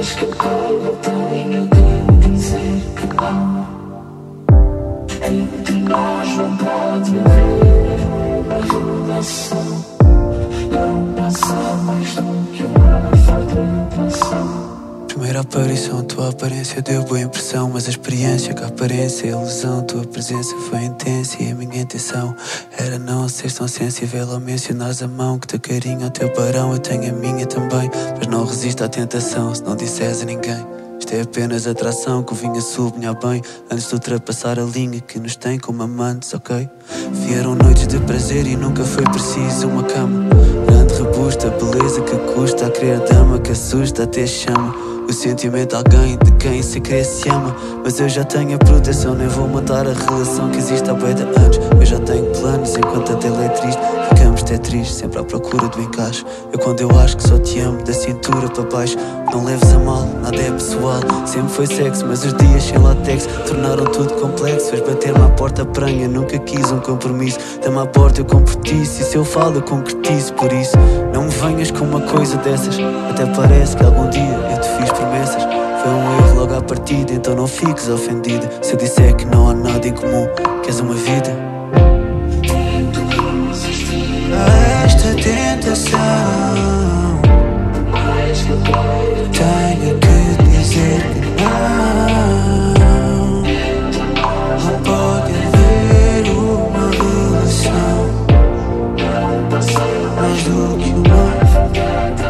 acho que eu colo botão e meu dizer. Ah, é que não Entre nós não pode haver nenhuma relação Primeira aparição, tua aparência deu boa impressão Mas a experiência com a aparência é ilusão Tua presença foi intensa e a minha intenção Era não ser tão sensível ao mencionares a mão Que teu carinho ao teu barão, eu tenho a minha também Mas não resisto à tentação se não disseres a ninguém. Isto é apenas atração que o vinho sublinhar bem Antes de ultrapassar a linha que nos tem como amantes, ok? Vieram noites de prazer e nunca foi preciso uma cama. Grande rebusta, beleza que custa A querer dama que assusta até chama o sentimento alguém de quem se crê se ama. Mas eu já tenho a proteção, nem vou matar a relação que existe há bem de anos. Eu já tenho planos, enquanto a tela é triste. Ficamos triste, sempre à procura do encaixe. Eu quando eu acho que só te amo, da cintura para baixo. Não leves a mal, nada é pessoal. Sempre foi sexo, mas os dias sem latex Tornaram tudo complexo, fez bater-me à porta pranha Nunca quis um compromisso, dá-me à porta eu competiço E se eu falo eu concretizo, por isso Não me venhas com uma coisa dessas. Até parece que algum dia eu te então não fiques ofendida. Se eu disser que não há nada em comum, queres uma vida? A esta tentação, tenho que dizer que não. Não pode haver uma relação mais do que uma. Tento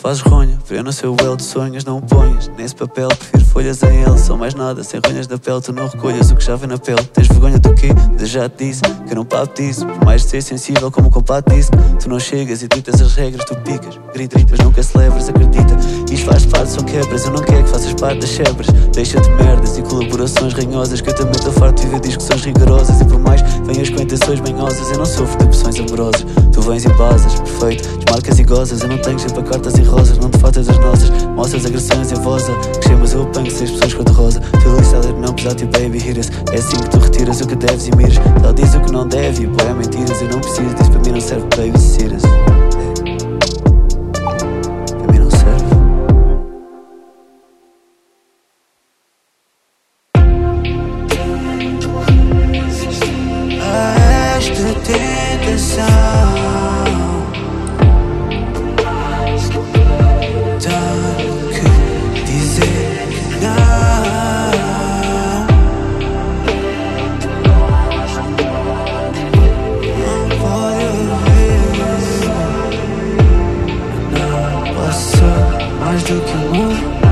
fazes ronha, vê no seu el de sonhos, não ponhas Nesse papel, prefiro folhas em L São mais nada, sem ronhas na pele. Tu não recolhas o que já vem na pele. Tens vergonha do quê? Eu já te disse Que não papo disso. Por mais de ser sensível como o compato disse Tu não chegas e ditas as regras Tu picas, gritas, nunca celebras Acredita, isto faz parte, são quebras Eu não quero que faças parte das chebras. Deixa de merdas e colaborações ranhosas Que eu também estou farto de viver discussões rigorosas. E por mais venhas com intenções manhosas Eu não sofro de opções amorosas Vens e basas, perfeito. Desmarcas e gozas Eu não tenho sempre cartas e rosas Não te faltas das nossas. Mostras agressões em voza Que chamas eu apanho seis pessoas cor de rosa. Feliz seller não pesar teu baby hitters É assim que tu retiras o que deves e miras Ela diz o que não deve e boé mentiras Eu não preciso stars do you move?